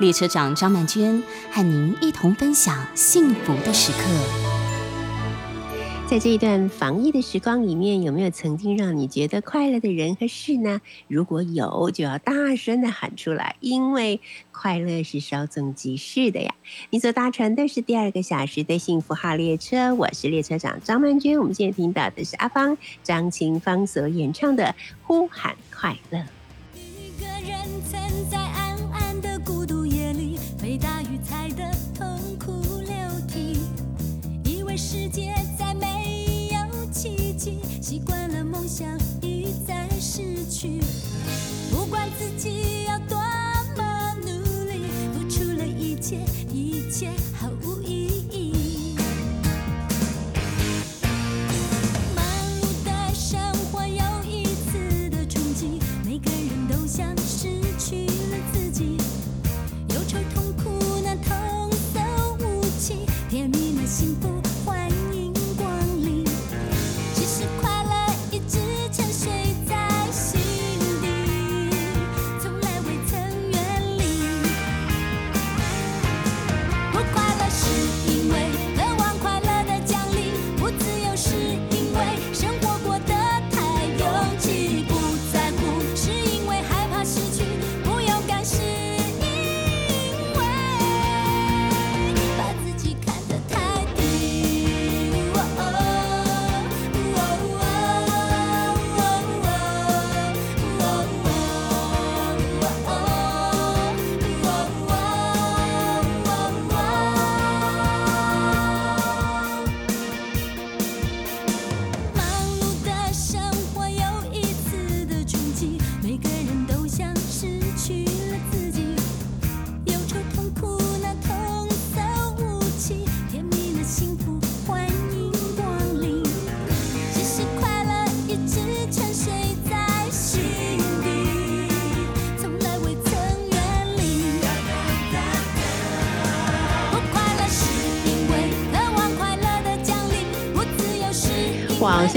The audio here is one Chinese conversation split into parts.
列车长张曼娟和您一同分享幸福的时刻。在这一段防疫的时光里面，有没有曾经让你觉得快乐的人和事呢？如果有，就要大声的喊出来，因为快乐是稍纵即逝的呀。你所搭乘的是第二个小时的幸福号列车，我是列车长张曼娟。我们现在听到的是阿芳、张清芳所演唱的《呼喊快乐》。一个人在世界再没有奇迹。习惯了梦想一再失去，不管自己要多么努力，付出了一切，一切毫无意义。忙碌的生活又一次的冲击，每个人都想失去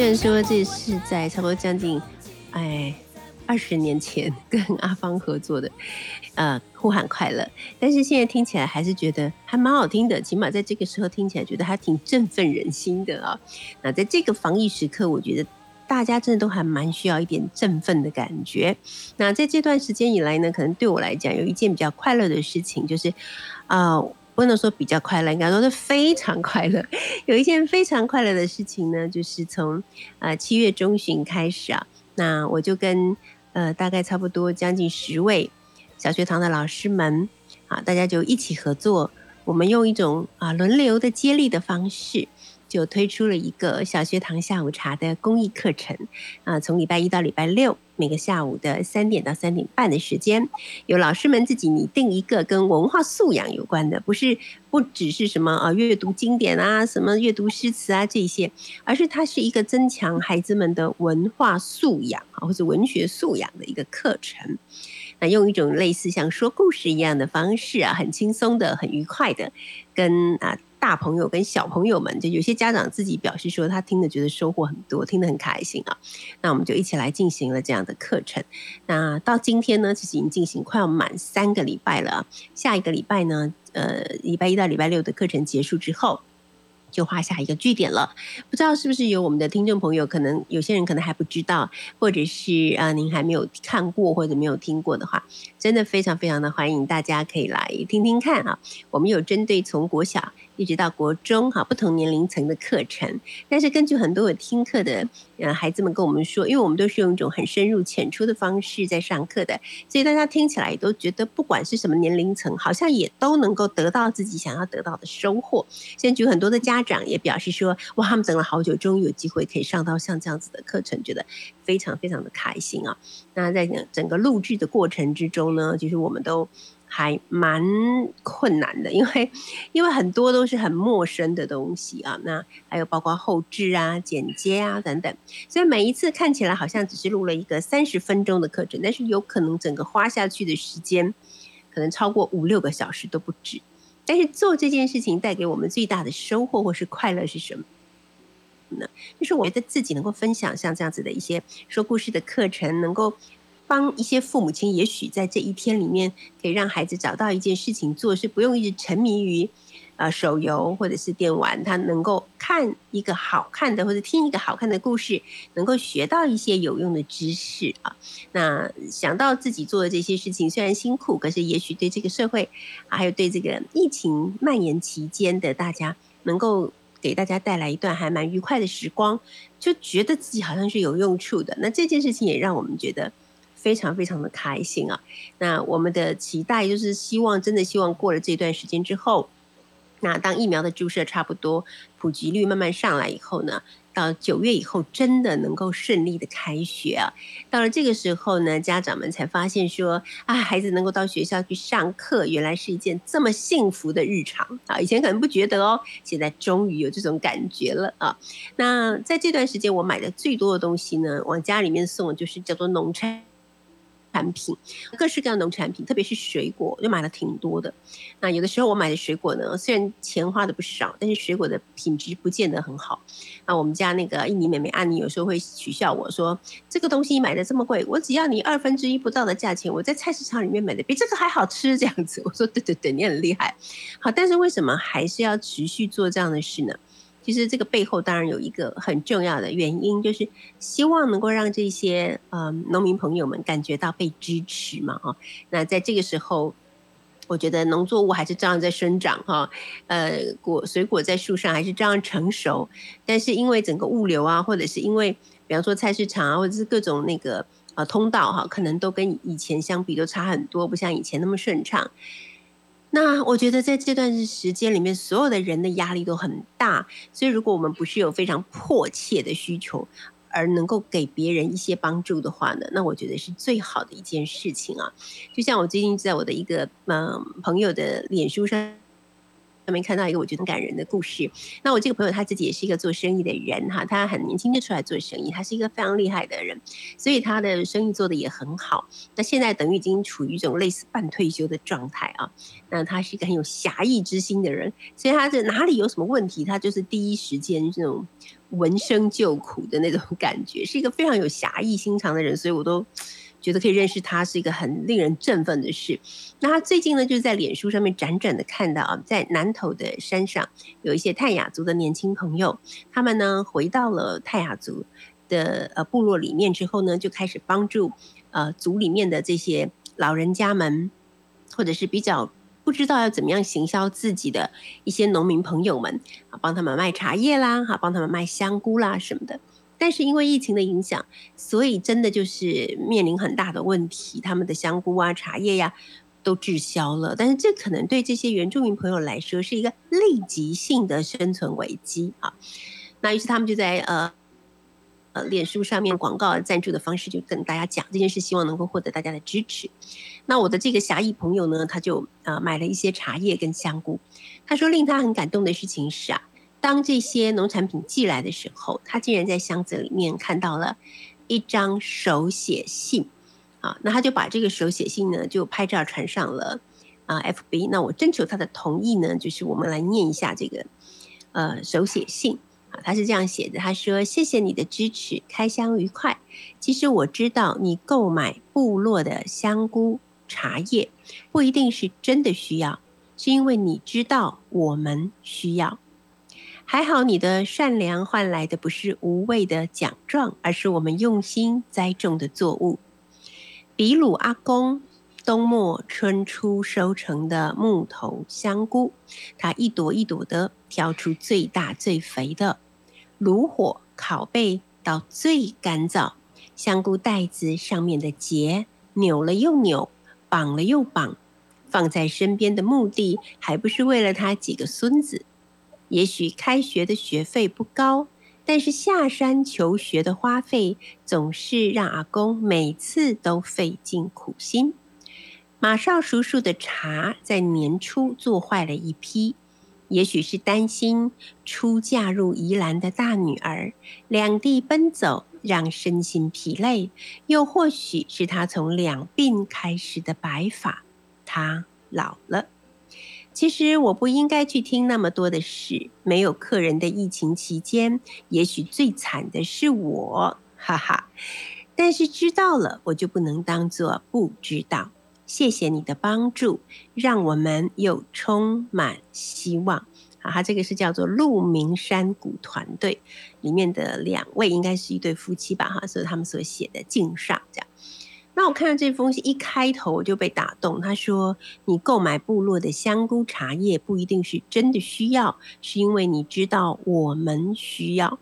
然说这是在差不多将近哎二十年前跟阿芳合作的，呃，呼喊快乐，但是现在听起来还是觉得还蛮好听的，起码在这个时候听起来觉得还挺振奋人心的啊。那在这个防疫时刻，我觉得大家真的都还蛮需要一点振奋的感觉。那在这段时间以来呢，可能对我来讲有一件比较快乐的事情，就是啊。不能说比较快乐，应该说是非常快乐。有一件非常快乐的事情呢，就是从呃七月中旬开始啊，那我就跟呃大概差不多将近十位小学堂的老师们啊，大家就一起合作，我们用一种啊轮流的接力的方式。就推出了一个小学堂下午茶的公益课程，啊，从礼拜一到礼拜六，每个下午的三点到三点半的时间，有老师们自己拟定一个跟文化素养有关的，不是不只是什么啊阅读经典啊，什么阅读诗词啊这些，而是它是一个增强孩子们的文化素养啊或者文学素养的一个课程，那用一种类似像说故事一样的方式啊，很轻松的、很愉快的，跟啊。大朋友跟小朋友们，就有些家长自己表示说，他听的觉得收获很多，听得很开心啊。那我们就一起来进行了这样的课程。那到今天呢，其实已经进行快要满三个礼拜了。下一个礼拜呢，呃，礼拜一到礼拜六的课程结束之后。就画下一个句点了，不知道是不是有我们的听众朋友，可能有些人可能还不知道，或者是啊您还没有看过或者没有听过的话，真的非常非常的欢迎大家可以来听听看啊。我们有针对从国小一直到国中哈不同年龄层的课程，但是根据很多有听课的呃孩子们跟我们说，因为我们都是用一种很深入浅出的方式在上课的，所以大家听起来都觉得不管是什么年龄层，好像也都能够得到自己想要得到的收获。现在举很多的家。长也表示说，哇，他们等了好久，终于有机会可以上到像这样子的课程，觉得非常非常的开心啊。那在整个录制的过程之中呢，就是我们都还蛮困难的，因为因为很多都是很陌生的东西啊，那还有包括后置啊、剪接啊等等，所以每一次看起来好像只是录了一个三十分钟的课程，但是有可能整个花下去的时间可能超过五六个小时都不止。但是做这件事情带给我们最大的收获或是快乐是什么呢？就是我觉得自己能够分享像这样子的一些说故事的课程，能够。帮一些父母亲，也许在这一天里面，可以让孩子找到一件事情做，是不用一直沉迷于，呃，手游或者是电玩，他能够看一个好看的或者听一个好看的故事，能够学到一些有用的知识啊。那想到自己做的这些事情虽然辛苦，可是也许对这个社会，还有对这个疫情蔓延期间的大家，能够给大家带来一段还蛮愉快的时光，就觉得自己好像是有用处的。那这件事情也让我们觉得。非常非常的开心啊！那我们的期待就是希望，真的希望过了这段时间之后，那当疫苗的注射差不多普及率慢慢上来以后呢，到九月以后真的能够顺利的开学啊！到了这个时候呢，家长们才发现说啊，孩子能够到学校去上课，原来是一件这么幸福的日常啊！以前可能不觉得哦，现在终于有这种感觉了啊！那在这段时间，我买的最多的东西呢，往家里面送就是叫做农产。产品，各式各样农产品，特别是水果，就买了挺多的。那有的时候我买的水果呢，虽然钱花的不少，但是水果的品质不见得很好。那我们家那个印尼妹妹安妮有时候会取笑我说：“这个东西买的这么贵，我只要你二分之一不到的价钱，我在菜市场里面买的比这个还好吃。”这样子，我说：“对对对，你很厉害。”好，但是为什么还是要持续做这样的事呢？其实这个背后当然有一个很重要的原因，就是希望能够让这些嗯农民朋友们感觉到被支持嘛哈。那在这个时候，我觉得农作物还是照样在生长哈，呃果水果在树上还是照样成熟，但是因为整个物流啊，或者是因为比方说菜市场啊，或者是各种那个呃通道哈，可能都跟以前相比都差很多，不像以前那么顺畅。那我觉得在这段时间里面，所有的人的压力都很大，所以如果我们不是有非常迫切的需求，而能够给别人一些帮助的话呢，那我觉得是最好的一件事情啊。就像我最近在我的一个嗯朋友的脸书上。上面看到一个我觉得很感人的故事。那我这个朋友他自己也是一个做生意的人哈，他很年轻就出来做生意，他是一个非常厉害的人，所以他的生意做的也很好。那现在等于已经处于一种类似半退休的状态啊。那他是一个很有侠义之心的人，所以他这哪里有什么问题，他就是第一时间这种闻声救苦的那种感觉，是一个非常有侠义心肠的人，所以我都。觉得可以认识他是一个很令人振奋的事。那他最近呢，就是在脸书上面辗转的看到啊，在南头的山上有一些泰雅族的年轻朋友，他们呢回到了泰雅族的呃部落里面之后呢，就开始帮助呃族里面的这些老人家们，或者是比较不知道要怎么样行销自己的一些农民朋友们啊，帮他们卖茶叶啦，哈，帮他们卖香菇啦什么的。但是因为疫情的影响，所以真的就是面临很大的问题，他们的香菇啊、茶叶呀都滞销了。但是这可能对这些原住民朋友来说是一个立即性的生存危机啊。那于是他们就在呃呃脸书上面广告赞助的方式，就跟大家讲这件事，希望能够获得大家的支持。那我的这个侠义朋友呢，他就呃买了一些茶叶跟香菇。他说令他很感动的事情是啊。当这些农产品寄来的时候，他竟然在箱子里面看到了一张手写信，啊，那他就把这个手写信呢就拍照传上了啊 FB。那我征求他的同意呢，就是我们来念一下这个呃手写信啊，他是这样写的，他说：“谢谢你的支持，开箱愉快。其实我知道你购买部落的香菇茶叶不一定是真的需要，是因为你知道我们需要。”还好，你的善良换来的不是无谓的奖状，而是我们用心栽种的作物。比鲁阿公冬末春初收成的木头香菇，他一朵一朵的挑出最大最肥的，炉火烤焙到最干燥，香菇袋子上面的结扭了又扭，绑了又绑，放在身边的目的，还不是为了他几个孙子。也许开学的学费不高，但是下山求学的花费总是让阿公每次都费尽苦心。马少叔叔的茶在年初做坏了一批，也许是担心初嫁入宜兰的大女儿两地奔走让身心疲累，又或许是他从两鬓开始的白发，他老了。其实我不应该去听那么多的事。没有客人的疫情期间，也许最惨的是我，哈哈。但是知道了，我就不能当做不知道。谢谢你的帮助，让我们又充满希望。啊，他这个是叫做鹿鸣山谷团队里面的两位，应该是一对夫妻吧？哈，所以他们所写的敬上这样。那我看到这封信一开头我就被打动。他说：“你购买部落的香菇茶叶不一定是真的需要，是因为你知道我们需要。”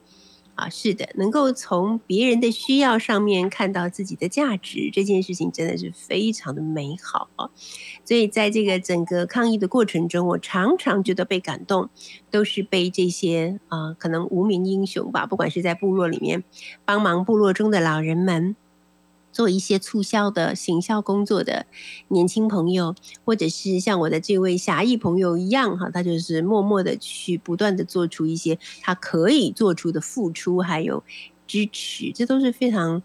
啊，是的，能够从别人的需要上面看到自己的价值，这件事情真的是非常的美好啊！所以在这个整个抗疫的过程中，我常常觉得被感动，都是被这些啊，可能无名英雄吧，不管是在部落里面帮忙部落中的老人们。做一些促销的行销工作的年轻朋友，或者是像我的这位侠义朋友一样，哈，他就是默默的去不断的做出一些他可以做出的付出，还有支持，这都是非常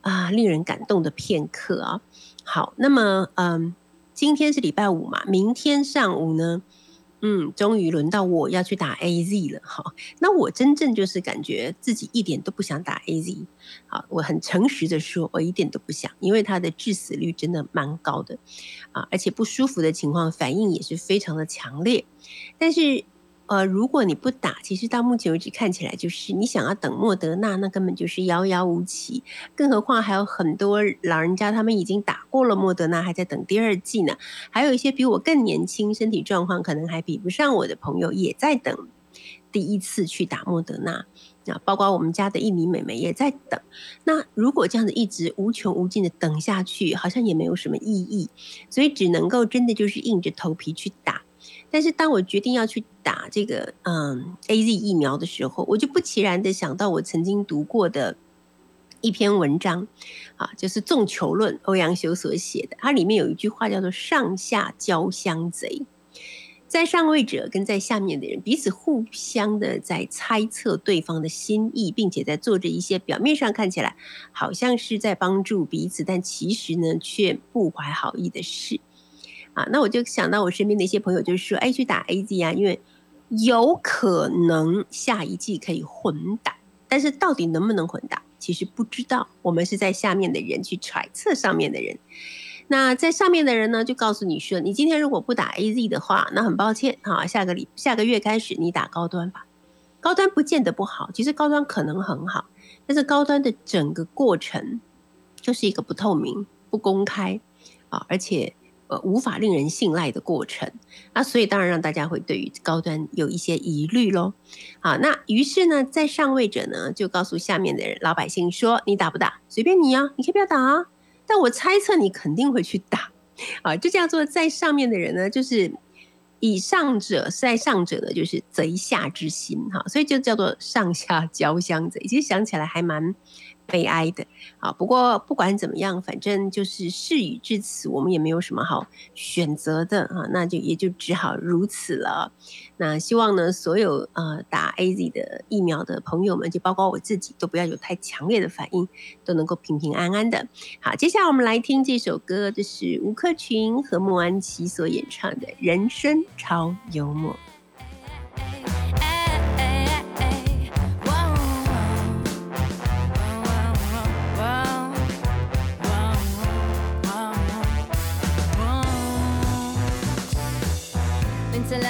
啊令人感动的片刻啊。好，那么嗯，今天是礼拜五嘛，明天上午呢？嗯，终于轮到我要去打 A Z 了哈。那我真正就是感觉自己一点都不想打 A Z。好，我很诚实的说，我一点都不想，因为它的致死率真的蛮高的啊，而且不舒服的情况反应也是非常的强烈。但是。呃，如果你不打，其实到目前为止看起来就是你想要等莫德纳，那根本就是遥遥无期。更何况还有很多老人家，他们已经打过了莫德纳，还在等第二季呢。还有一些比我更年轻，身体状况可能还比不上我的朋友，也在等第一次去打莫德纳。那，包括我们家的印尼妹妹也在等。那如果这样子一直无穷无尽的等下去，好像也没有什么意义，所以只能够真的就是硬着头皮去打。但是当我决定要去打这个嗯 A Z 疫苗的时候，我就不其然的想到我曾经读过的一篇文章，啊，就是《众球论》，欧阳修所写的。它里面有一句话叫做“上下交相贼”，在上位者跟在下面的人彼此互相的在猜测对方的心意，并且在做着一些表面上看起来好像是在帮助彼此，但其实呢却不怀好意的事。啊，那我就想到我身边的一些朋友，就是说，哎，去打 A Z 啊，因为有可能下一季可以混打，但是到底能不能混打，其实不知道。我们是在下面的人去揣测上面的人。那在上面的人呢，就告诉你说，你今天如果不打 A Z 的话，那很抱歉啊，下个礼下个月开始你打高端吧。高端不见得不好，其实高端可能很好，但是高端的整个过程就是一个不透明、不公开啊，而且。呃，无法令人信赖的过程，那所以当然让大家会对于高端有一些疑虑喽。好，那于是呢，在上位者呢就告诉下面的人老百姓说：“你打不打？随便你啊，你可以不要打啊。但我猜测你肯定会去打啊。”就叫做在上面的人呢，就是以上者在上者呢，就是贼下之心哈，所以就叫做上下交相贼。其实想起来还蛮。悲哀的啊，不过不管怎么样，反正就是事已至此，我们也没有什么好选择的啊，那就也就只好如此了。那希望呢，所有呃打 A Z 的疫苗的朋友们，就包括我自己，都不要有太强烈的反应，都能够平平安安的。好，接下来我们来听这首歌，这是吴克群和莫安琪所演唱的《人生超幽默》。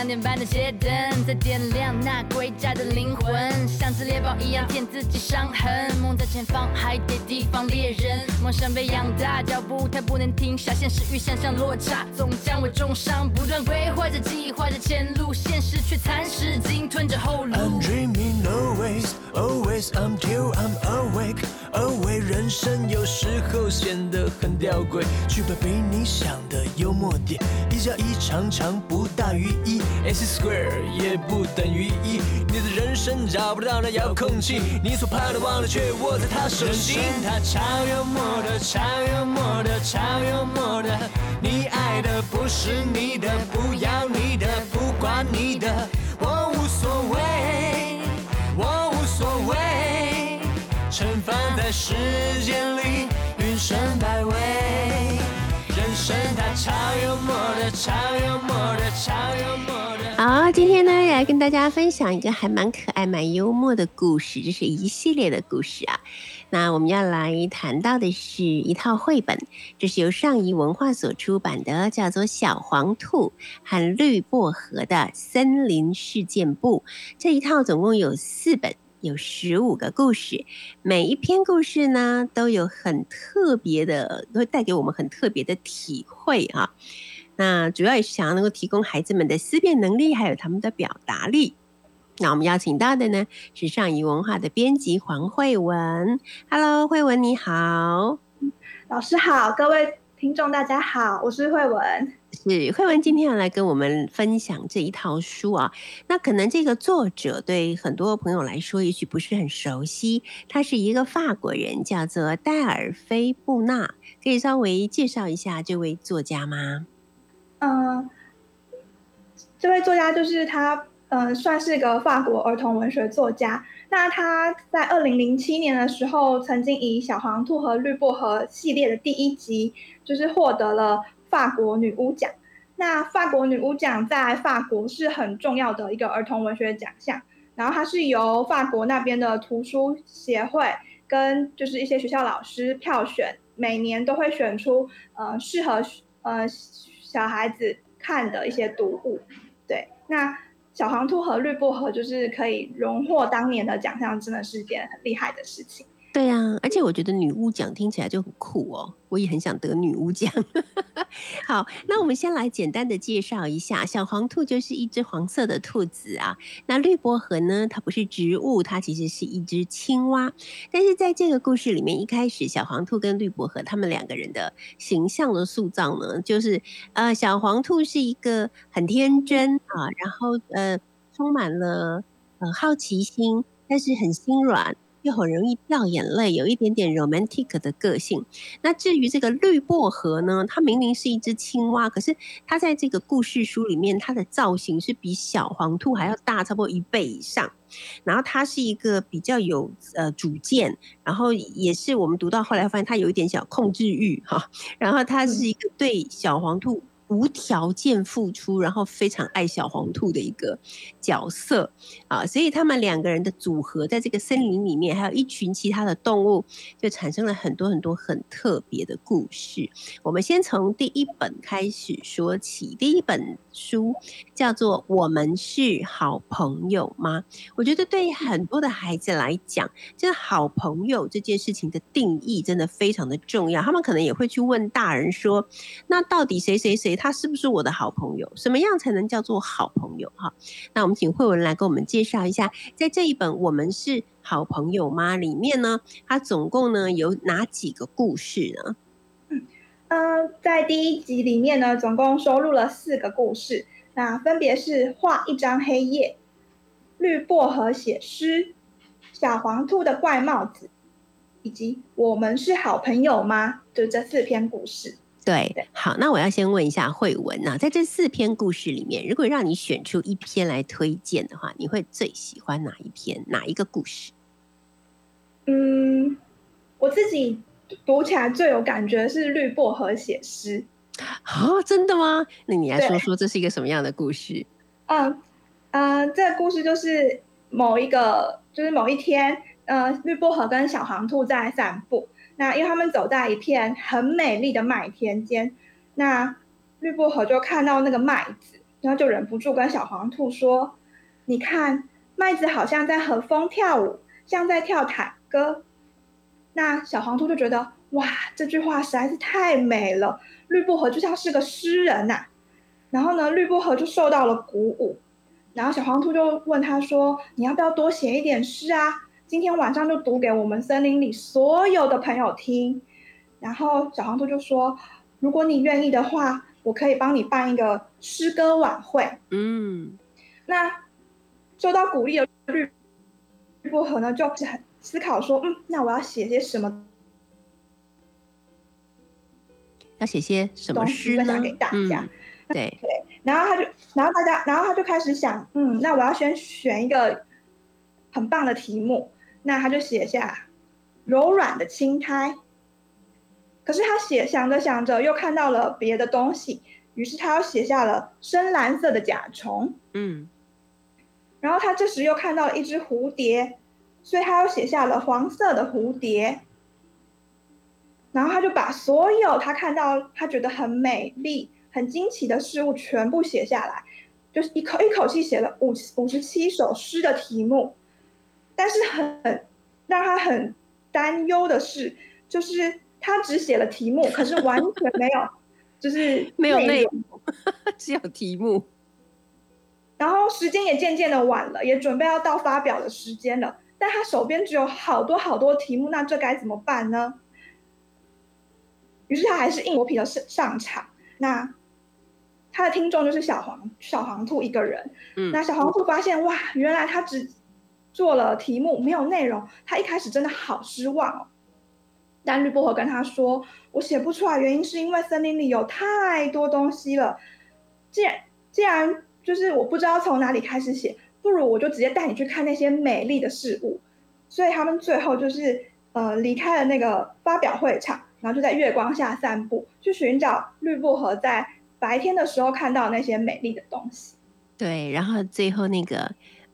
两点半的街灯在点亮那归家的灵魂，像只猎豹一样舔自己伤痕。梦在前方，还得提防猎人。梦想被养大，脚步太不能停下，现实与想象落差，总将我重伤。不断规划着计划着前路，现实却蚕食鲸吞着后路。I'm dreaming always, always until I'm awake. 而为人生有时候显得很吊诡，去把比你想的幽默点，一加一常常不大于一。S square 也不等于一，你的人生找不到那遥控器，你所盼的忘了却握在他手心。他超幽默的，超幽默的，超幽默的，你爱的。不是你的，不要你的，不管你的，我无所谓，在时间里，云生百味。人生它超幽默的，超幽默的，超幽默的。好，今天呢来跟大家分享一个还蛮可爱、蛮幽默的故事，这是一系列的故事啊。那我们要来谈到的是一套绘本，这是由上仪文化所出版的，叫做《小黄兔和绿薄荷的森林事件簿》。这一套总共有四本，有十五个故事，每一篇故事呢都有很特别的，都会带给我们很特别的体会哈、那主要也是想要能够提供孩子们的思辨能力，还有他们的表达力。那我们邀请到的呢是上仪文化的编辑黄慧文。Hello，慧文你好。老师好，各位听众大家好，我是慧文。是慧文今天要来跟我们分享这一套书啊。那可能这个作者对很多朋友来说，也许不是很熟悉。他是一个法国人，叫做戴尔菲布纳。可以稍微介绍一下这位作家吗？嗯、这位作家就是他，嗯、算是个法国儿童文学作家。那他在二零零七年的时候，曾经以《小黄兔和绿薄荷》系列的第一集，就是获得了法国女巫奖。那法国女巫奖在法国是很重要的一个儿童文学奖项，然后它是由法国那边的图书协会跟就是一些学校老师票选，每年都会选出呃适合呃小孩子看的一些读物。对，那小黄兔和绿薄荷就是可以荣获当年的奖项，真的是一件很厉害的事情。对啊，而且我觉得女巫奖听起来就很酷哦，我也很想得女巫奖。好，那我们先来简单的介绍一下，小黄兔就是一只黄色的兔子啊。那绿薄荷呢，它不是植物，它其实是一只青蛙。但是在这个故事里面，一开始小黄兔跟绿薄荷他们两个人的形象的塑造呢，就是呃，小黄兔是一个很天真啊，然后呃，充满了呃好奇心，但是很心软。又很容易掉眼泪，有一点点 romantic 的个性。那至于这个绿薄荷呢，它明明是一只青蛙，可是它在这个故事书里面，它的造型是比小黄兔还要大，差不多一倍以上。然后它是一个比较有呃主见，然后也是我们读到后来发现它有一点小控制欲哈。然后它是一个对小黄兔。无条件付出，然后非常爱小黄兔的一个角色啊，所以他们两个人的组合，在这个森林里面，还有一群其他的动物，就产生了很多很多很特别的故事。我们先从第一本开始说起，第一本书叫做《我们是好朋友吗》？我觉得对于很多的孩子来讲，这好朋友这件事情的定义真的非常的重要。他们可能也会去问大人说：“那到底谁谁谁？”他是不是我的好朋友？什么样才能叫做好朋友？哈，那我们请慧文来给我们介绍一下，在这一本《我们是好朋友吗》里面呢，它总共呢有哪几个故事呢？嗯，在第一集里面呢，总共收录了四个故事，那分别是画一张黑夜、绿薄荷写诗、小黄兔的怪帽子，以及我们是好朋友吗？就这四篇故事。对对，好，那我要先问一下慧文啊，在这四篇故事里面，如果让你选出一篇来推荐的话，你会最喜欢哪一篇？哪一个故事？嗯，我自己读起来最有感觉是绿薄荷写诗。哦，真的吗？那你来对说说这是一个什么样的故事？嗯，呃，这个故事就是某一个，就是某一天，呃，绿薄荷跟小黄兔在散步。那因为他们走在一片很美丽的麦田间，那绿薄荷就看到那个麦子，然后就忍不住跟小黄兔说：“你看，麦子好像在和风跳舞，像在跳坦歌。”那小黄兔就觉得，哇，这句话实在是太美了，绿薄荷就像是个诗人呐、然后呢，绿薄荷就受到了鼓舞，然后小黄兔就问他说：“你要不要多写一点诗啊？今天晚上就读给我们森林里所有的朋友听。”然后小黄兔就说：“如果你愿意的话，我可以帮你办一个诗歌晚会。嗯，”那受到鼓励的绿绿薄荷呢，就很思考说：“嗯，那我要写些什么要写些什么诗呢分享给大家。嗯，对，然后他就，然后大家，然后他就开始想，嗯，那我要先选一个很棒的题目，那他就写下柔软的青苔。可是他写想着想着又看到了别的东西，于是他又写下了深蓝色的甲虫。嗯然后他这时又看到了一只蝴蝶，所以他又写下了黄色的蝴蝶。然后他就把所有他看到他觉得很美丽、很惊奇的事物全部写下来，就是一口一口气写了五五十七首诗的题目。但是很让他很担忧的是，就是他只写了题目，可是完全没有，就是没有内容。容，只有题目。然后时间也渐渐的晚了，也准备要到发表的时间了，但他手边只有好多好多题目，那这该怎么办呢？于是他还是硬着皮的上上场。那他的听众就是小黄小黄兔一个人。嗯那小黄兔发现哇，原来他只做了题目，没有内容。他一开始真的好失望哦。但绿薄荷跟他说：“我写不出来，原因是因为森林里有太多东西了。既然既然就是我不知道从哪里开始写，不如我就直接带你去看那些美丽的事物。”所以他们最后就是呃离开了那个发表会场，然后就在月光下散步，去寻找绿薄荷在白天的时候看到那些美丽的东西。对，然后最后那个，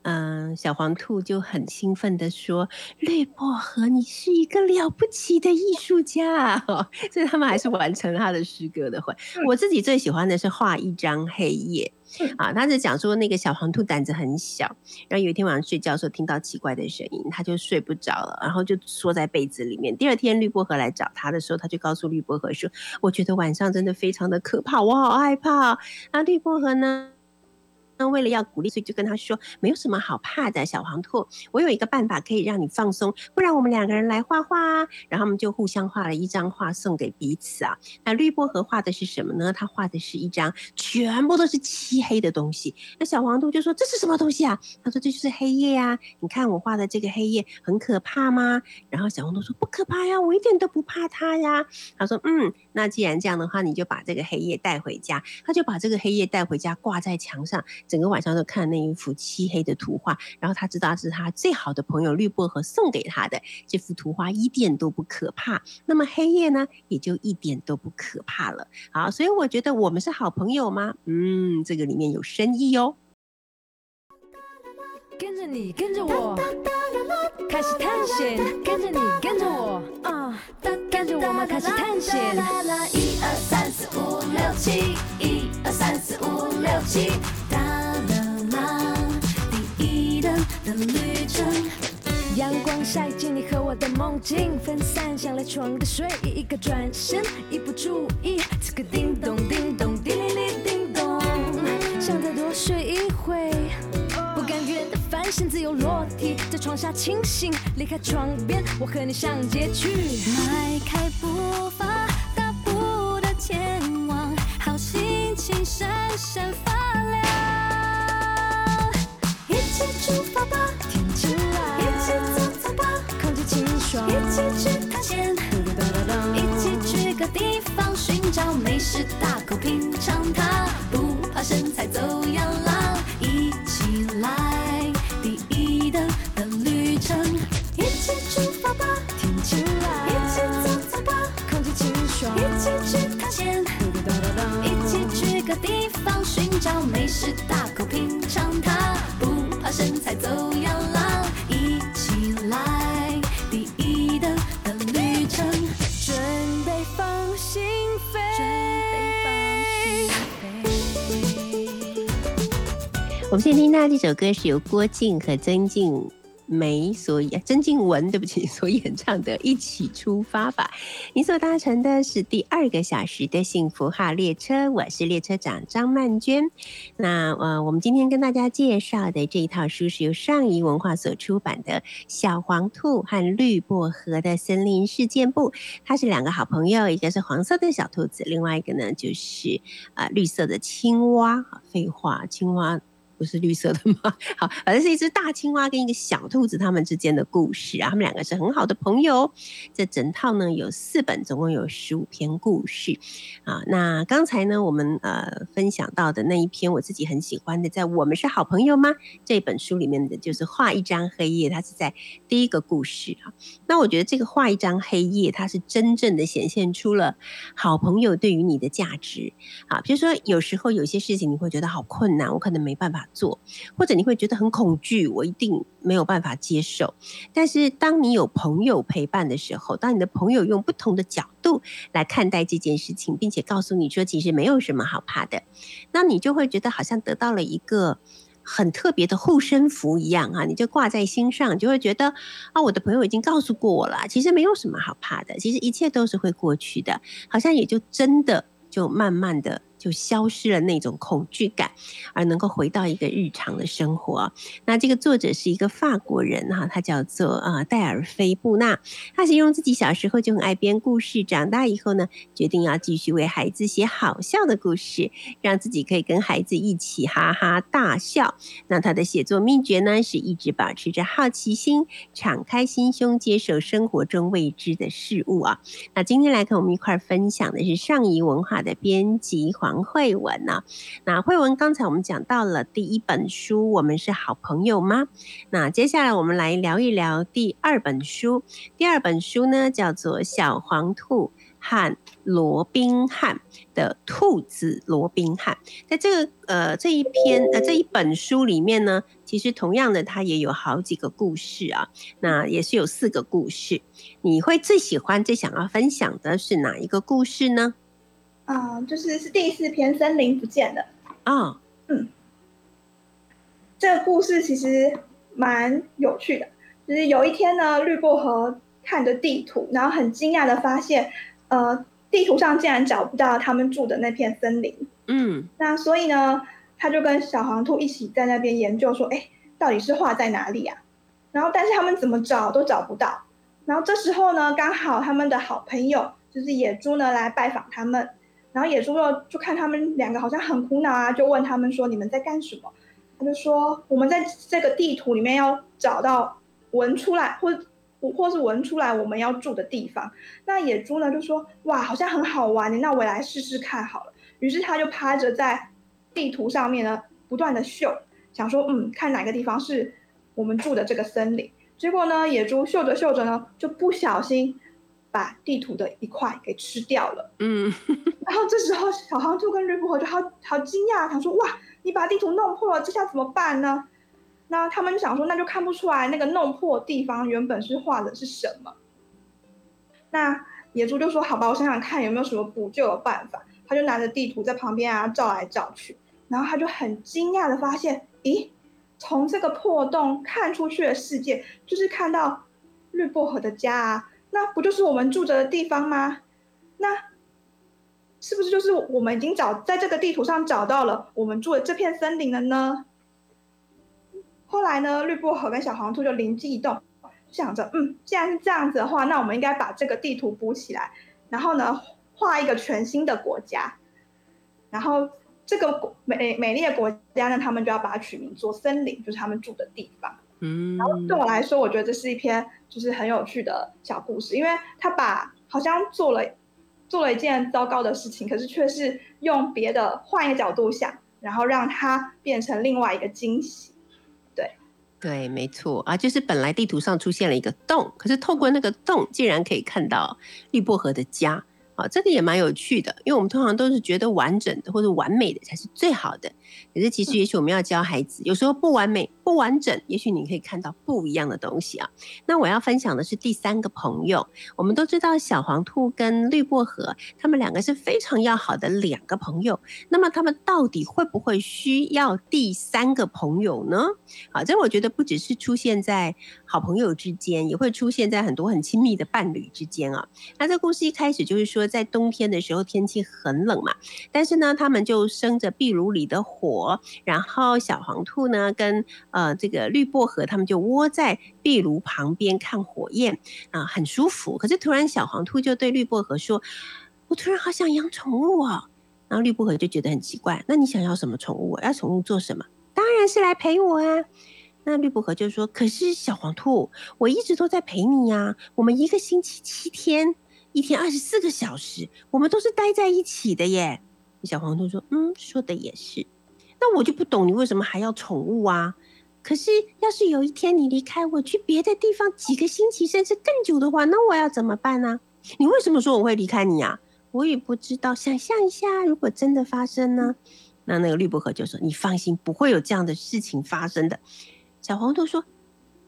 嗯、小黄兔就很兴奋的说：“绿薄荷，你是一个了不起的艺术家、哦。”所以他们还是完成了他的诗歌的会。我自己最喜欢的是画一张黑夜。啊，他是讲说那个小黄兔胆子很小，然后有一天晚上睡觉的时候听到奇怪的声音，他就睡不着了，然后就缩在被子里面。第二天绿薄荷来找他的时候，他就告诉绿薄荷说：“我觉得晚上真的非常的可怕，我好害怕。”那绿薄荷呢？那为了要鼓励，所以就跟他说，没有什么好怕的，小黄兔，我有一个办法可以让你放松，不然我们两个人来画画啊。然后我们就互相画了一张画送给彼此啊。那绿薄荷画的是什么呢？他画的是一张全部都是漆黑的东西。那小黄兔就说这是什么东西啊？他说这就是黑夜啊。你看我画的这个黑夜很可怕吗？然后小黄兔说不可怕呀，我一点都不怕它呀。他说嗯，那既然这样的话，你就把这个黑夜带回家。他就把这个黑夜带回家挂在墙上。整个晚上都看那一幅漆黑的图画，然后他知道是他最好的朋友绿薄荷送给他的这幅图画一点都不可怕，那么黑夜呢也就一点都不可怕了。好，所以我觉得我们是好朋友吗？嗯，这个里面有深意哦。跟着你，跟着我，开始探险。跟着你，跟着我，啊，跟着我们开始探险。一二三四五六七，一二三四五六七，一等的旅程。阳光晒进你和我的梦境，分散向来床的睡意，一个转身，一不注意，此刻叮咚叮咚叮铃铃叮咚，想再多睡一会。不甘愿的翻身，自由落体，在床下清醒，离开床边，我和你上街去。迈开步伐，大步的前往，好心情闪闪发亮。一起出发吧，天晴一起，走走吧，空气清爽，一起去探险，一起去个地方寻找美食，大口品尝它，不怕身材走样啦，一起来第一等的旅程，一起出发吧，天晴一起，走走吧，空气清爽，一起去探险，一起去个地方寻找美食，大口品尝它，我们现在听到这首歌是由郭靖和曾静梅所演，曾静文对不起所演唱的《一起出发吧》。你所搭乘的是第二个小时的幸福号列车，我是列车长张曼娟。那呃，我们今天跟大家介绍的这一套书是由上仪文化所出版的《小黄兔和绿薄荷的森林事件簿》，它是两个好朋友，一个是黄色的小兔子，另外一个呢就是啊、呃绿色的青蛙。废话，青蛙不是绿色的吗？好，反正是一只大青蛙跟一个小兔子它们之间的故事啊，他们两个是很好的朋友。这整套呢有四本，总共有十五篇故事啊。那刚才呢我们呃分享到的那一篇我自己很喜欢的，在我们是好朋友吗这本书里面的就是画一张黑夜，它是在第一个故事啊。那我觉得这个画一张黑夜，它是真正的显现出了好朋友对于你的价值啊。比如说有时候有些事情你会觉得好困难，我可能没办法做，或者你会觉得很恐惧，我一定没有办法接受。但是当你有朋友陪伴的时候，当你的朋友用不同的角度来看待这件事情，并且告诉你说其实没有什么好怕的，那你就会觉得好像得到了一个很特别的护身符一样啊，你就挂在心上，就会觉得啊，我的朋友已经告诉过我了，其实没有什么好怕的，其实一切都是会过去的，好像也就真的就慢慢的。就消失了那种恐惧感，而能够回到一个日常的生活。那这个作者是一个法国人哈，他叫做啊戴尔菲布纳。他形容自己小时候就很爱编故事，长大以后呢，决定要继续为孩子写好笑的故事，让自己可以跟孩子一起哈哈大笑。那他的写作秘诀呢，是一直保持着好奇心，敞开心胸，接受生活中未知的事物啊。那今天来跟，我们一块儿分享的是上仪文化的编辑黄。黄慧文呢？那慧文刚才我们讲到了第一本书，我们是好朋友吗？那接下来我们来聊一聊第二本书。第二本书呢，叫做《小黄兔和罗宾汉的兔子罗宾汉》。在这个呃这一篇呃这一本书里面呢，其实同样的，它也有好几个故事啊。那也是有四个故事。你会最喜欢、最想要分享的是哪一个故事呢？啊，就是是第四篇森林不见了啊，嗯，这个故事其实蛮有趣的。就是有一天呢，绿薄荷看着地图，然后很惊讶的发现，呃，地图上竟然找不到他们住的那片森林。嗯，那所以呢，他就跟小黄兔一起在那边研究，说，哎，到底是画在哪里啊？然后，但是他们怎么找都找不到。然后这时候呢，刚好他们的好朋友就是野猪呢来拜访他们。然后野猪就就看他们两个好像很苦恼啊，就问他们说：“你们在干什么？”他就说：“我们在这个地图里面要找到闻出来，或或是闻出来我们要住的地方。”那野猪呢就说：“哇，好像很好玩，那我来试试看好了。”于是他就趴着在地图上面呢，不断的嗅，想说：“嗯，看哪个地方是我们住的这个森林。”结果呢，野猪嗅着嗅着呢，就不小心。把地图的一块给吃掉了，嗯，然后这时候小黄兔跟绿薄荷就好好惊讶，他说哇，你把地图弄破了，这下怎么办呢？那他们就想说，那就看不出来那个弄破地方原本是画的是什么。那野猪就说好吧，我想想看有没有什么补救的办法。他就拿着地图在旁边啊照来照去，然后他就很惊讶的发现，咦，从这个破洞看出去的世界，就是看到绿薄荷的家啊。那不就是我们住着的地方吗？那是不是就是我们已经找在这个地图上找到了我们住的这片森林了呢？后来呢，绿薄荷跟小黄兔就灵机一动，想着，嗯，既然是这样子的话，那我们应该把这个地图补起来，然后呢，画一个全新的国家，然后这个美美丽的国家呢，他们就要把它取名做森林，就是他们住的地方。嗯，然后对我来说，我觉得这是一篇就是很有趣的小故事，因为他把好像做了做了一件糟糕的事情，可是却是用别的换一个角度想，然后让它变成另外一个惊喜。对，对，没错啊，就是本来地图上出现了一个洞，可是透过那个洞，竟然可以看到绿薄荷的家。啊，这个也蛮有趣的，因为我们通常都是觉得完整的或者完美的才是最好的。可是其实，也许我们要教孩子，有时候不完美、不完整，也许你可以看到不一样的东西啊。那我要分享的是第三个朋友。我们都知道小黄兔跟绿薄荷，他们两个是非常要好的两个朋友。那么他们到底会不会需要第三个朋友呢？好，这我觉得不只是出现在好朋友之间，也会出现在很多很亲密的伴侣之间啊。那这故事一开始就是说。在冬天的时候，天气很冷嘛，但是呢，他们就生着壁炉里的火，火然后小黄兔呢跟呃这个绿薄荷，他们就窝在壁炉旁边看火焰啊，很舒服。可是突然，小黄兔就对绿薄荷说：“我突然好想养宠物啊！”然后绿薄荷就觉得很奇怪：“那你想要什么宠物？要宠物做什么？”当然是来陪我啊。那绿薄荷就说：“可是小黄兔，我一直都在陪你呀。我们一个星期七天，一天二十四个小时，我们都是待在一起的耶。”小黄兔说：“嗯，说的也是。那我就不懂你为什么还要宠物啊？可是要是有一天你离开我去别的地方几个星期甚至更久的话，那我要怎么办呢？你为什么说我会离开你啊？我也不知道。想象一下，如果真的发生呢？那那个绿薄荷就说：你放心，不会有这样的事情发生的。”小黄兔说：“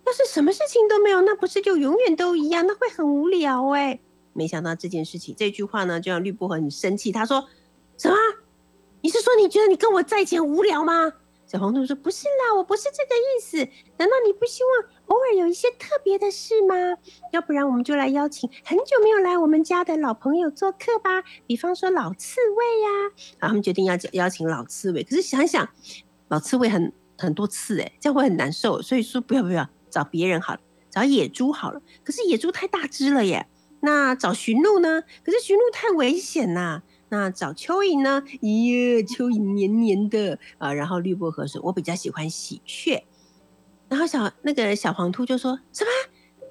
要是什么事情都没有，那不是就永远都一样？那会很无聊哎。”没想到这件事情，这句话呢，就让绿薄荷很生气。他说：“什么？你是说你觉得你跟我在一起很无聊吗？”小黄兔说：“不是啦，我不是这个意思。难道你不希望偶尔有一些特别的事吗？要不然我们就来邀请很久没有来我们家的老朋友做客吧，比方说老刺猬呀。”好，他们决定要邀请老刺猬。可是想想，老刺猬很……很多刺哎，这样会很难受，所以说不要不要找别人好了，找野猪好了。可是野猪太大只了耶，那找驯鹿呢？可是驯鹿太危险呐。那找蚯蚓呢？咦，蚯蚓黏黏的啊。然后绿薄荷说：“我比较喜欢喜鹊。”然后小那个小黄兔就说什么：“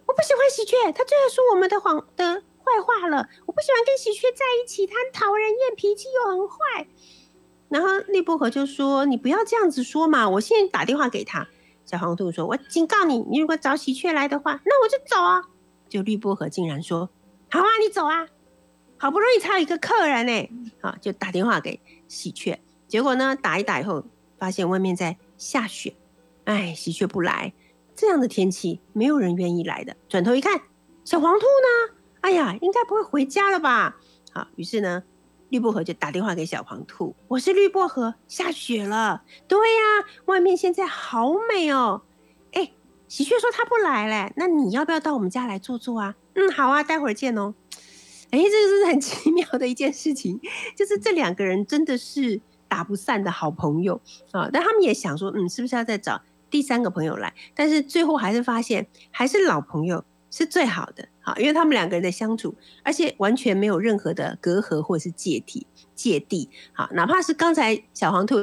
我不喜欢喜鹊，它最爱说我们的谎的坏话了。我不喜欢跟喜鹊在一起，它很讨人厌，脾气又很坏。”然后绿薄荷就说：“你不要这样子说嘛！我现在打电话给他。”小黄兔说：“我警告你，你如果找喜鹊来的话，那我就走啊！”就绿薄荷竟然说：“好啊，你走啊！好不容易才有一个客人呢，好就打电话给喜鹊。结果呢，打一打以后，发现外面在下雪，哎，喜鹊不来。这样的天气，没有人愿意来的。转头一看，小黄兔呢？哎呀，应该不会回家了吧？好，于是呢。绿薄荷就打电话给小黄兔：“我是绿薄荷，下雪了。对呀，外面现在好美哦。哎，喜鹊说他不来嘞，那你要不要到我们家来坐坐啊？嗯，好啊，待会儿见哦。哎，这个是很 奇妙的一件事情，就是这两个人真的是打不散的好朋友啊。但他们也想说，嗯，是不是要再找第三个朋友来？但是最后还是发现，还是老朋友。是最好的，好，因为他们两个人的相处，而且完全没有任何的隔阂或者是芥蒂芥蒂，好，哪怕是刚才小黄兔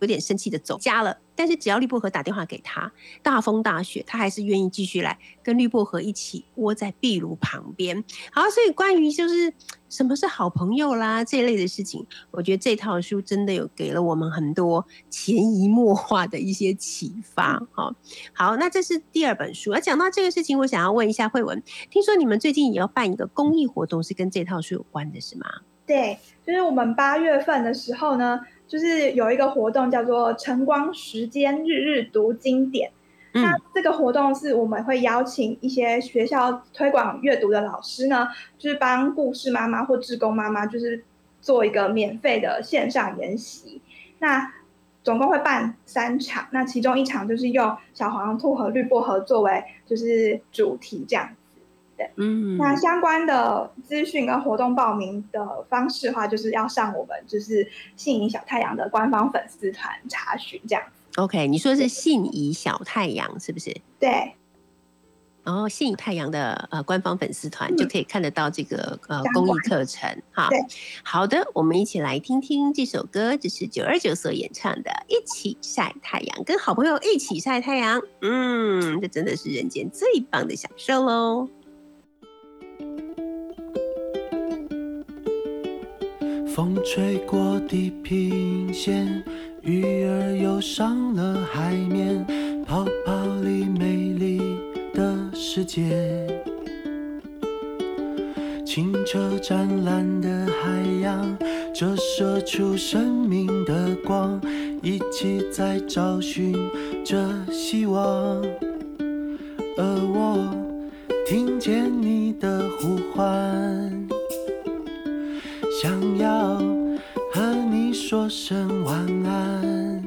有点生气的走家了。但是只要绿薄荷打电话给他，大风大雪，他还是愿意继续来跟绿薄荷一起窝在壁炉旁边。好，所以关于就是什么是好朋友啦这一类的事情，我觉得这套书真的有给了我们很多潜移默化的一些启发。好，好，那这是第二本书。而讲到这个事情，我想要问一下慧文，听说你们最近也要办一个公益活动，是跟这套书有关的，是吗？对，就是我们八月份的时候呢。就是有一个活动叫做“晨光时间日日读经典”，那这个活动是我们会邀请一些学校推广阅读的老师呢，就是帮故事妈妈或志工妈妈，就是做一个免费的线上研习。那总共会办三场，那其中一场就是用小黄兔和绿薄荷作为就是主题这样。嗯，那相关的资讯跟活动报名的方式的话，就是要上我们就是信宜小太阳的官方粉丝团查询这样。OK，你说是信宜小太阳是不是？对。然后信宜太阳的呃官方粉丝团就可以看得到这个呃公益课程哈。好的，我们一起来听听这首歌，这是九二九所演唱的《一起晒太阳》，跟好朋友一起晒太阳，嗯，这真的是人间最棒的享受喽。风吹过地平线，鱼儿游上了海面，泡泡里美丽的世界。清澈湛蓝的海洋，折射出生命的光，一起在找寻着希望。而我听见你的呼唤。想要和你说声晚安。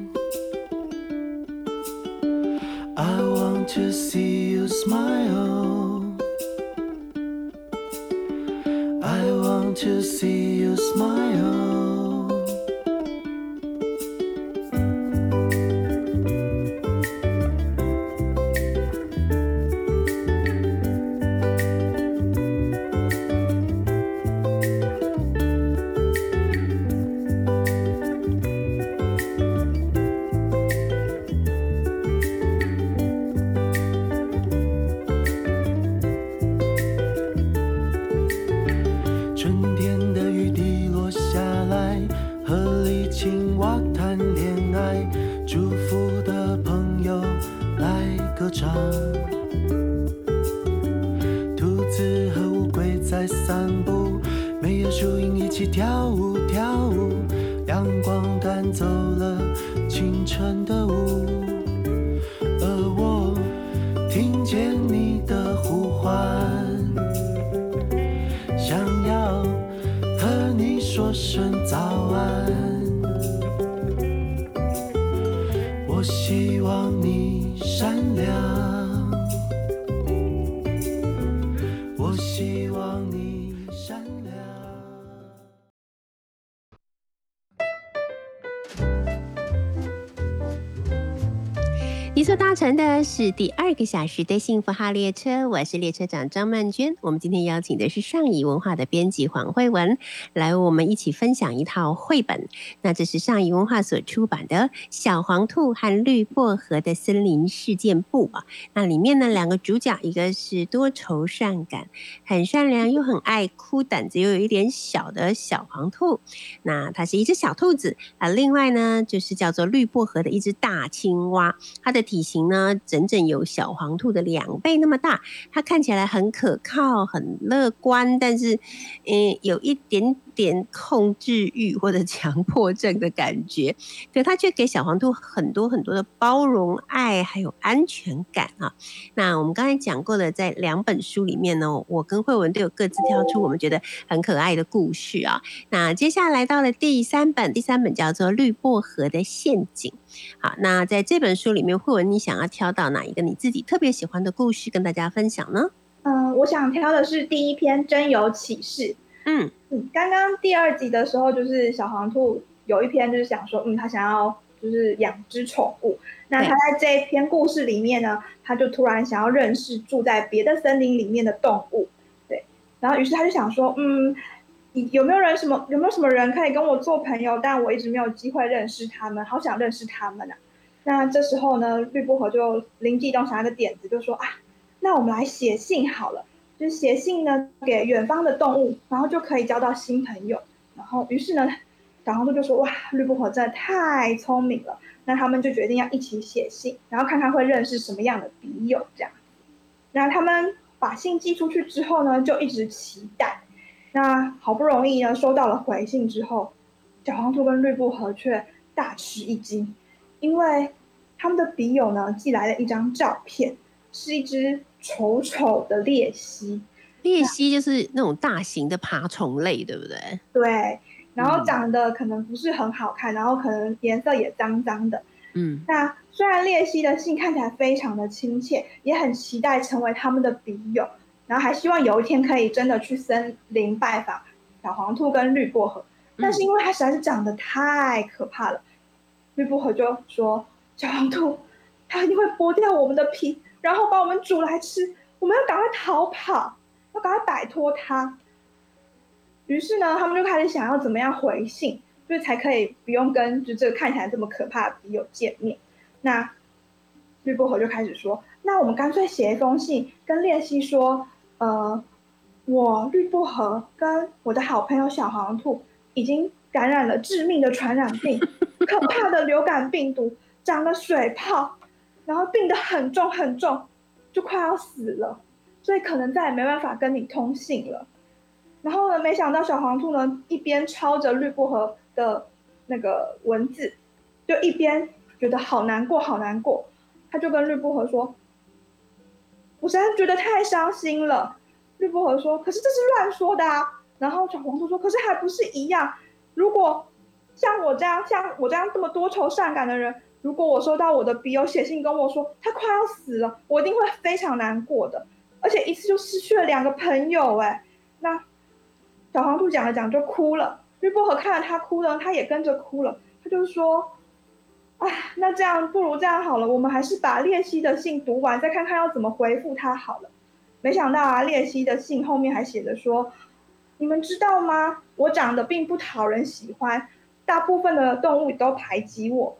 I want to see you smile. I want to see you smile. 晨的雾，而我听见你的呼唤，想要和你说声早是第二个小时的幸福号列车，我是列车长张曼娟。我们今天邀请的是上译文化的编辑黄慧文，来我们一起分享一套绘本。那这是上译文化所出版的《小黄兔和绿薄荷的森林事件簿》啊。那里面呢，两个主角，一个是多愁善感、很善良又很爱哭、胆子又有一点小的小黄兔，那它是一只小兔子啊。另外呢，就是叫做绿薄荷的一只大青蛙，它的体型呢，整整有小黄兔的两倍那么大。它看起来很可靠、很乐观，但是，嗯，有一点点控制欲或者强迫症的感觉。可他却给小黄兔很多很多的包容、爱，还有安全感啊。那我们刚才讲过的，在两本书里面呢，我跟慧文都有各自挑出我们觉得很可爱的故事啊。那接下来到了第三本，第三本叫做《绿薄荷的陷阱》。好，那在这本书里面，慧文，你想要挑到哪一个你自己特别喜欢的故事跟大家分享呢？嗯，我想挑的是第一篇《真有启示》。嗯嗯，刚刚第二集的时候，就是小黄兔有一篇就是想说，嗯，他想要就是养只宠物。那他在这一篇故事里面呢，他就突然想要认识住在别的森林里面的动物，对。然后于是他就想说，嗯，有没有人什么有没有什么人可以跟我做朋友？但我一直没有机会认识他们，好想认识他们啊。那这时候呢，绿薄荷就灵机一动，想一个点子，就说啊，那我们来写信好了。就写信呢给远方的动物，然后就可以交到新朋友。然后于是呢，小黄兔就说：“哇，绿布荷真的太聪明了。”那他们就决定要一起写信，然后看看会认识什么样的笔友这样。那他们把信寄出去之后呢，就一直期待。那好不容易呢收到了回信之后，小黄兔跟绿布荷却大吃一惊，因为他们的笔友呢寄来了一张照片，是一只。丑丑的鬣蜥，鬣蜥就是那种大型的爬虫类，对不对？对，然后长得可能不是很好看，然后可能颜色也脏脏的。嗯，那虽然鬣蜥的性看起来非常的亲切，也很期待成为他们的笔友，然后还希望有一天可以真的去森林拜访小黄兔跟绿薄荷，但是因为它实在是长得太可怕了，绿薄荷就说：“小黄兔，它一定会剥掉我们的皮。”然后把我们煮来吃，我们要赶快逃跑，要赶快摆脱他。于是呢，他们就开始想要怎么样回信，就是才可以不用跟就这个看起来这么可怕的笔友见面。那绿薄荷就开始说：“那我们干脆写一封信，跟练习说，呃，我绿薄荷跟我的好朋友小黄兔已经感染了致命的传染病，可怕的流感病毒，长了水泡。”然后病得很重很重，就快要死了，所以可能再也没办法跟你通信了。然后呢，没想到小黄兔呢一边抄着绿薄荷的那个文字，就一边觉得好难过好难过。他就跟绿薄荷说：“我实在觉得太伤心了。”绿薄荷说：“可是这是乱说的啊。”然后小黄兔说：“可是还不是一样？如果像我这样像我这样这么多愁善感的人。”如果我收到我的笔友写信跟我说他快要死了，我一定会非常难过的，而且一次就失去了两个朋友哎。那小黄兔讲了讲就哭了，绿薄荷看了他哭了，他也跟着哭了。他就说：“哎，那这样不如这样好了，我们还是把列西的信读完，再看看要怎么回复他好了。”没想到啊，列西的信后面还写着说：“你们知道吗？我长得并不讨人喜欢，大部分的动物都排挤我。”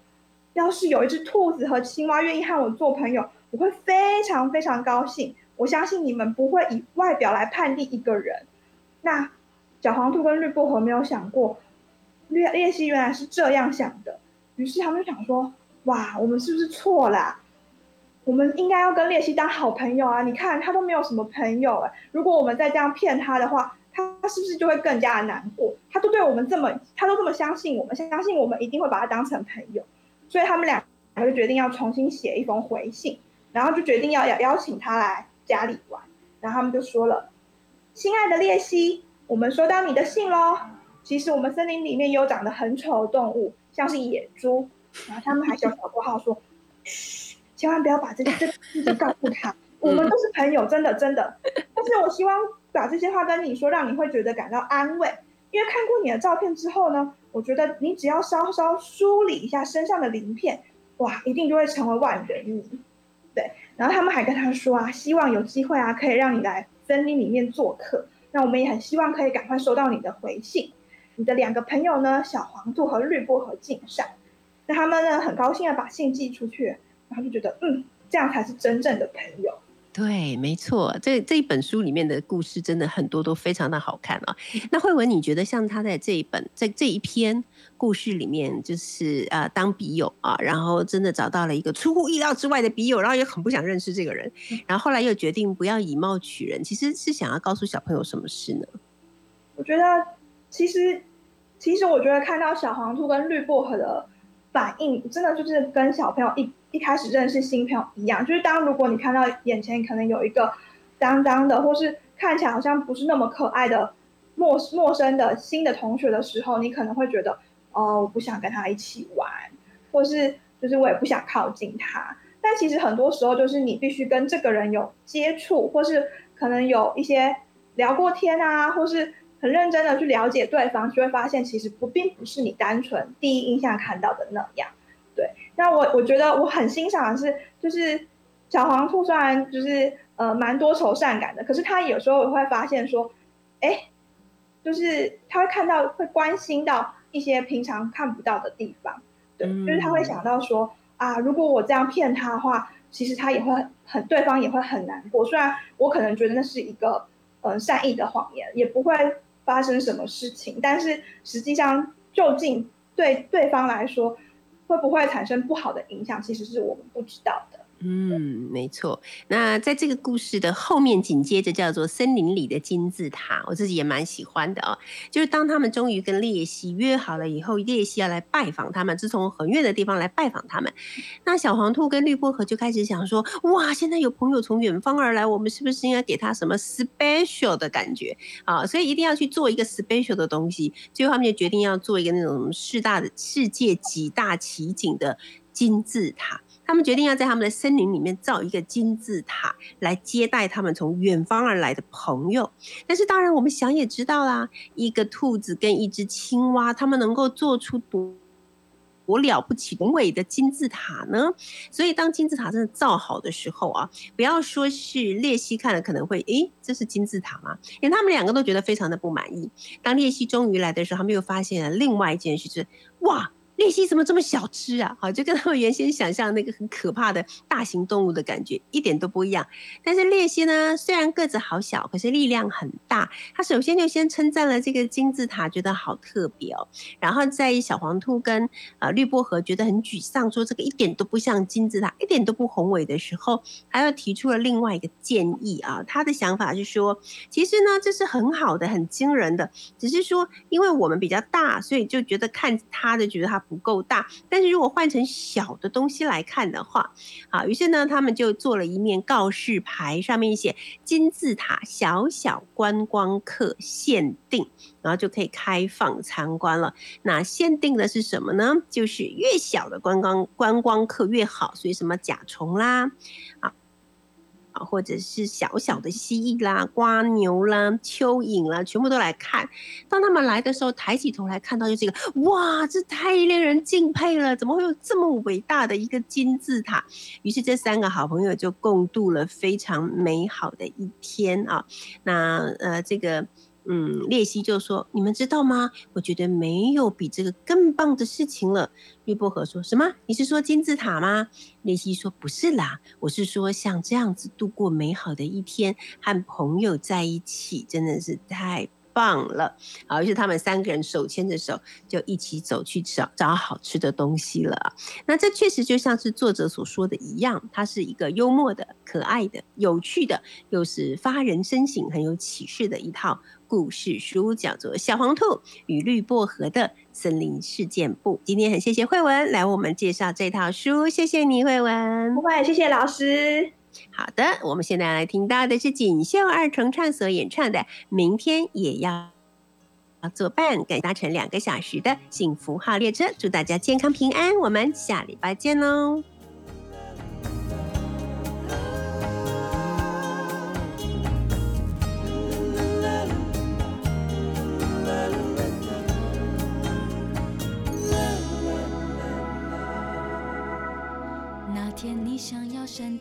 要是有一只兔子和青蛙愿意和我做朋友，我会非常非常高兴。我相信你们不会以外表来判定一个人。那小黄兔跟绿薄荷没有想过，列列西原来是这样想的，于是他们就想说，哇，我们是不是错了？我们应该要跟列西当好朋友啊！你看他都没有什么朋友哎，如果我们再这样骗他的话，他是不是就会更加的难过？他都对我们这么，他都这么相信我们，相信我们一定会把他当成朋友，所以他们俩就决定要重新写一封回信，然后就决定要邀邀请他来家里玩，然后他们就说了：“亲爱的列西，我们收到你的信喽。其实我们森林里面有长得很丑的动物，像是野猪，然后他们还小小括号说，嘘。”千万不要把这这事情告诉他，我们都是朋友，真的真的。但是我希望把这些话跟你说，让你会觉得感到安慰。因为看过你的照片之后呢，我觉得你只要稍稍梳理一下身上的鳞片，哇，一定就会成为万人迷。对，然后他们还跟他说啊，希望有机会啊，可以让你来森林里面做客。那我们也很希望可以赶快收到你的回信。你的两个朋友呢，小黄兔和绿薄荷敬上。那他们呢，很高兴的把信寄出去。然后就觉得，嗯，这样才是真正的朋友。对，没错，这这一本书里面的故事真的很多都非常的好看啊。那慧文，你觉得像他在这一本，在这一篇故事里面，就是呃当笔友啊，然后真的找到了一个出乎意料之外的笔友，然后也很不想认识这个人，然后后来又决定不要以貌取人，其实是想要告诉小朋友什么事呢？我觉得，其实，其实我觉得看到小黄兔跟绿薄荷的反应，真的就是跟小朋友一。一开始认识新朋友一样，就是当如果你看到眼前可能有一个脏脏的，或是看起来好像不是那么可爱的陌陌生的新的同学的时候，你可能会觉得，哦，我不想跟他一起玩，或是就是我也不想靠近他。但其实很多时候就是你必须跟这个人有接触，或是可能有一些聊过天啊，或是很认真的去了解对方，就会发现其实不并不是你单纯第一印象看到的那样。对，那我我觉得我很欣赏的是，就是小黄兔虽然就是呃蛮多愁善感的，可是他有时候也会发现说，哎，就是他会看到会关心到一些平常看不到的地方，对，就是他会想到说啊，如果我这样骗他的话，其实他也会很对方也会很难过。虽然我可能觉得那是一个嗯善意的谎言，也不会发生什么事情，但是实际上究竟对对方来说。会不会产生不好的影响？其实是我们不知道。嗯，没错。那在这个故事的后面，紧接着叫做森林里的金字塔，我自己也蛮喜欢的哦。就是当他们终于跟列西约好了以后，列西要来拜访他们，是从很远的地方来拜访他们。那小黄兔跟绿薄荷就开始想说：哇，现在有朋友从远方而来，我们是不是应该给他什么 special 的感觉啊？所以一定要去做一个 special 的东西。最后他们就决定要做一个那种世大的世界几大奇景的金字塔。他们决定要在他们的森林里面造一个金字塔，来接待他们从远方而来的朋友。但是，当然我们想也知道啦，一个兔子跟一只青蛙，他们能够做出多多了不起宏伟的金字塔呢？所以，当金字塔真的造好的时候啊，不要说是列西看了可能会，诶，这是金字塔吗？因为他们两个都觉得非常的不满意。当列西终于来的时候，他们又发现了另外一件事，是哇。鬣蜥怎么这么小只啊？好，就跟他们原先想象那个很可怕的大型动物的感觉一点都不一样。但是鬣蜥呢，虽然个子好小，可是力量很大。他首先就先称赞了这个金字塔，觉得好特别哦。然后在小黄兔跟呃绿薄荷觉得很沮丧，说这个一点都不像金字塔，一点都不宏伟的时候，他又提出了另外一个建议啊。他的想法是说，其实呢，这是很好的、很惊人的，只是说因为我们比较大，所以就觉得看他的觉得他。不够大，但是如果换成小的东西来看的话，啊，于是呢，他们就做了一面告示牌，上面写“金字塔小小观光客限定”，然后就可以开放参观了。那限定的是什么呢？就是越小的观光观光客越好，所以什么甲虫啦，啊。啊，或者是小小的蜥蜴啦、瓜牛啦、蚯蚓啦，全部都来看。当他们来的时候，抬起头来看到就是这个，哇，这太令人敬佩了！怎么会有这么伟大的一个金字塔？于是这三个好朋友就共度了非常美好的一天啊。那呃，这个。嗯，列西就说：“你们知道吗？我觉得没有比这个更棒的事情了。”绿薄荷说什么？你是说金字塔吗？列西说：“不是啦，我是说像这样子度过美好的一天，和朋友在一起，真的是太棒了。好，于是他们三个人手牵着手，就一起走去找找好吃的东西了。那这确实就像是作者所说的一样，它是一个幽默的、可爱的、有趣的，又是发人深省、很有启示的一套故事书，叫做《小黄兔与绿薄荷的森林事件簿》。今天很谢谢慧文来为我们介绍这套书，谢谢你，慧文不。会，谢谢老师。好的，我们现在来听到的是锦绣二重唱所演唱的《明天也要作伴》，跟搭乘两个小时的幸福号列车，祝大家健康平安，我们下礼拜见喽。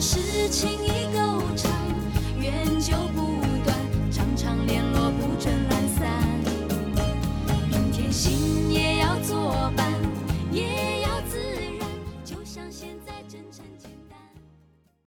事情